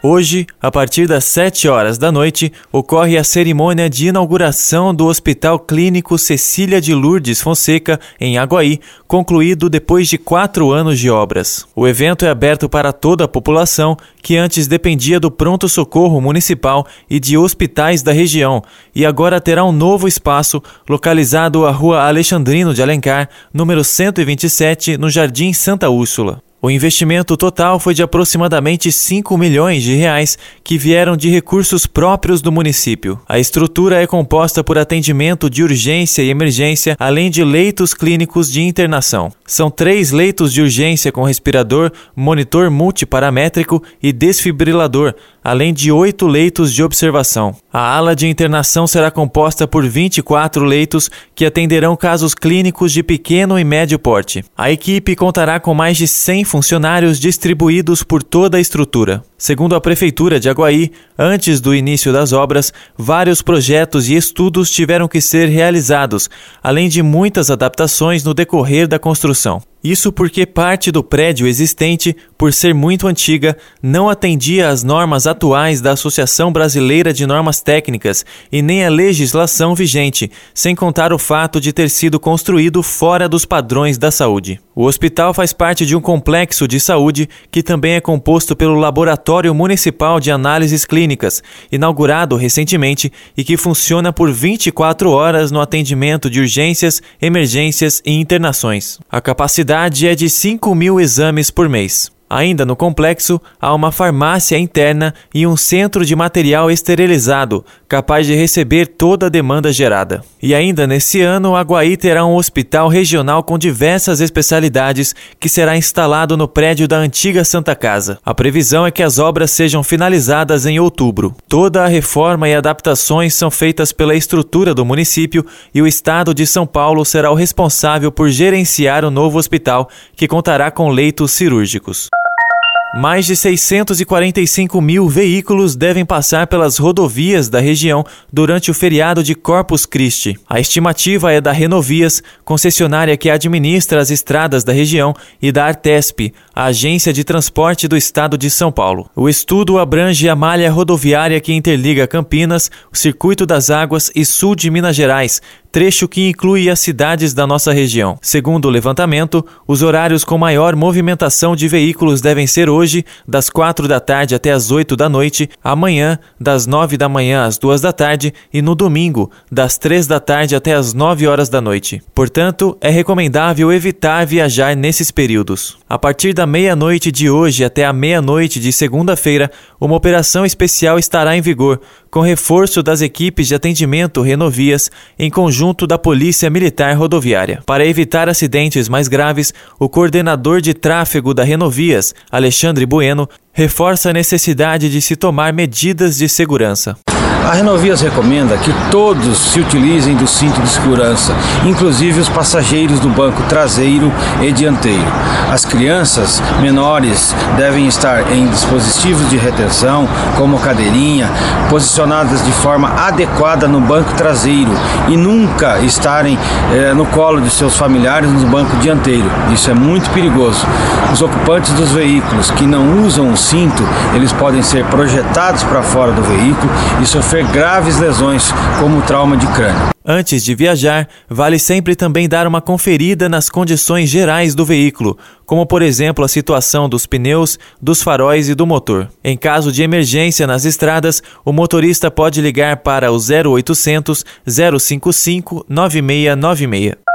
Hoje, a partir das 7 horas da noite, ocorre a cerimônia de inauguração do Hospital Clínico Cecília de Lourdes Fonseca, em Aguaí, concluído depois de quatro anos de obras. O evento é aberto para toda a população, que antes dependia do pronto-socorro municipal e de hospitais da região, e agora terá um novo espaço localizado à Rua Alexandrino de Alencar, número 127, no Jardim Santa Úrsula. O investimento total foi de aproximadamente 5 milhões de reais que vieram de recursos próprios do município. A estrutura é composta por atendimento de urgência e emergência, além de leitos clínicos de internação. São três leitos de urgência com respirador, monitor multiparamétrico e desfibrilador, além de oito leitos de observação. A ala de internação será composta por 24 leitos que atenderão casos clínicos de pequeno e médio porte. A equipe contará com mais de 100 funcionários distribuídos por toda a estrutura. Segundo a Prefeitura de Aguaí, antes do início das obras, vários projetos e estudos tiveram que ser realizados, além de muitas adaptações no decorrer da construção. Isso porque parte do prédio existente, por ser muito antiga, não atendia às normas atuais da Associação Brasileira de Normas Técnicas e nem à legislação vigente, sem contar o fato de ter sido construído fora dos padrões da saúde. O hospital faz parte de um complexo de saúde que também é composto pelo Laboratório Municipal de Análises Clínicas, inaugurado recentemente e que funciona por 24 horas no atendimento de urgências, emergências e internações. A capacidade capacidade é de 5 mil exames por mês. Ainda no complexo, há uma farmácia interna e um centro de material esterilizado, capaz de receber toda a demanda gerada. E ainda nesse ano, Aguaí terá um hospital regional com diversas especialidades que será instalado no prédio da antiga Santa Casa. A previsão é que as obras sejam finalizadas em outubro. Toda a reforma e adaptações são feitas pela estrutura do município e o estado de São Paulo será o responsável por gerenciar o novo hospital, que contará com leitos cirúrgicos. Mais de 645 mil veículos devem passar pelas rodovias da região durante o feriado de Corpus Christi. A estimativa é da Renovias, concessionária que administra as estradas da região, e da Artesp, a agência de transporte do estado de São Paulo. O estudo abrange a malha rodoviária que interliga Campinas, o Circuito das Águas e sul de Minas Gerais, trecho que inclui as cidades da nossa região. Segundo o levantamento, os horários com maior movimentação de veículos devem ser hoje, das 4 da tarde até as 8 da noite, amanhã, das 9 da manhã às 2 da tarde e no domingo, das 3 da tarde até as 9 horas da noite. Portanto, é recomendável evitar viajar nesses períodos. A partir da meia-noite de hoje até a meia-noite de segunda-feira, uma operação especial estará em vigor, com reforço das equipes de atendimento Renovias em conjunto da Polícia Militar Rodoviária. Para evitar acidentes mais graves, o coordenador de tráfego da Renovias, Alexandre Bueno, reforça a necessidade de se tomar medidas de segurança. A Renovias recomenda que todos se utilizem do cinto de segurança, inclusive os passageiros do banco traseiro e dianteiro. As crianças menores devem estar em dispositivos de retenção, como cadeirinha, posicionadas de forma adequada no banco traseiro e nunca estarem eh, no colo de seus familiares no banco dianteiro. Isso é muito perigoso. Os ocupantes dos veículos que não usam o cinto, eles podem ser projetados para fora do veículo e sofrer sofrer graves lesões, como trauma de crânio. Antes de viajar, vale sempre também dar uma conferida nas condições gerais do veículo, como por exemplo a situação dos pneus, dos faróis e do motor. Em caso de emergência nas estradas, o motorista pode ligar para o 0800 055 9696.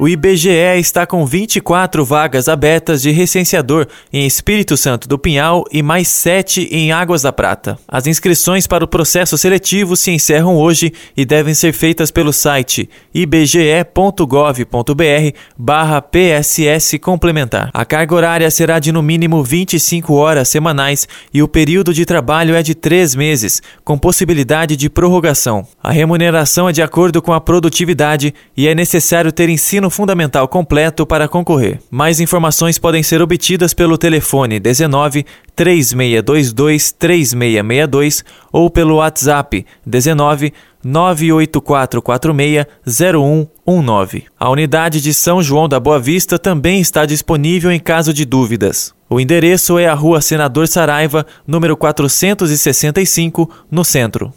O IBGE está com 24 vagas abertas de recenseador em Espírito Santo do Pinhal e mais 7 em Águas da Prata. As inscrições para o processo seletivo se encerram hoje e devem ser feitas pelo site ibge.gov.br PSS complementar. A carga horária será de no mínimo 25 horas semanais e o período de trabalho é de 3 meses, com possibilidade de prorrogação. A remuneração é de acordo com a produtividade e é necessário ter ensino fundamental completo para concorrer. Mais informações podem ser obtidas pelo telefone 19 3622 3662 ou pelo WhatsApp 19 984460119. A unidade de São João da Boa Vista também está disponível em caso de dúvidas. O endereço é a Rua Senador Saraiva, número 465, no centro.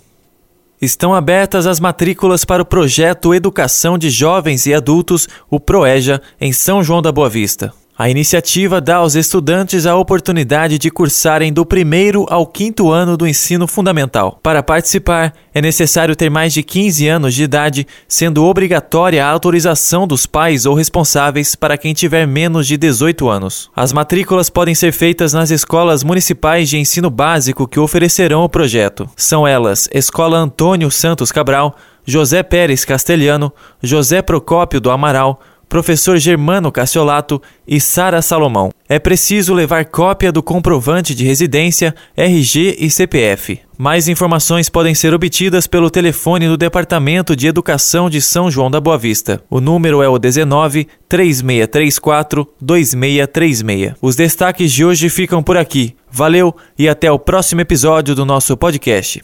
Estão abertas as matrículas para o projeto Educação de Jovens e Adultos, o PROEJA, em São João da Boa Vista. A iniciativa dá aos estudantes a oportunidade de cursarem do primeiro ao quinto ano do ensino fundamental. Para participar, é necessário ter mais de 15 anos de idade, sendo obrigatória a autorização dos pais ou responsáveis para quem tiver menos de 18 anos. As matrículas podem ser feitas nas escolas municipais de ensino básico que oferecerão o projeto. São elas Escola Antônio Santos Cabral, José Pérez Castelhano, José Procópio do Amaral, professor Germano Cassiolato e Sara Salomão. É preciso levar cópia do comprovante de residência, RG e CPF. Mais informações podem ser obtidas pelo telefone do Departamento de Educação de São João da Boa Vista. O número é o 19 3634 2636. Os destaques de hoje ficam por aqui. Valeu e até o próximo episódio do nosso podcast.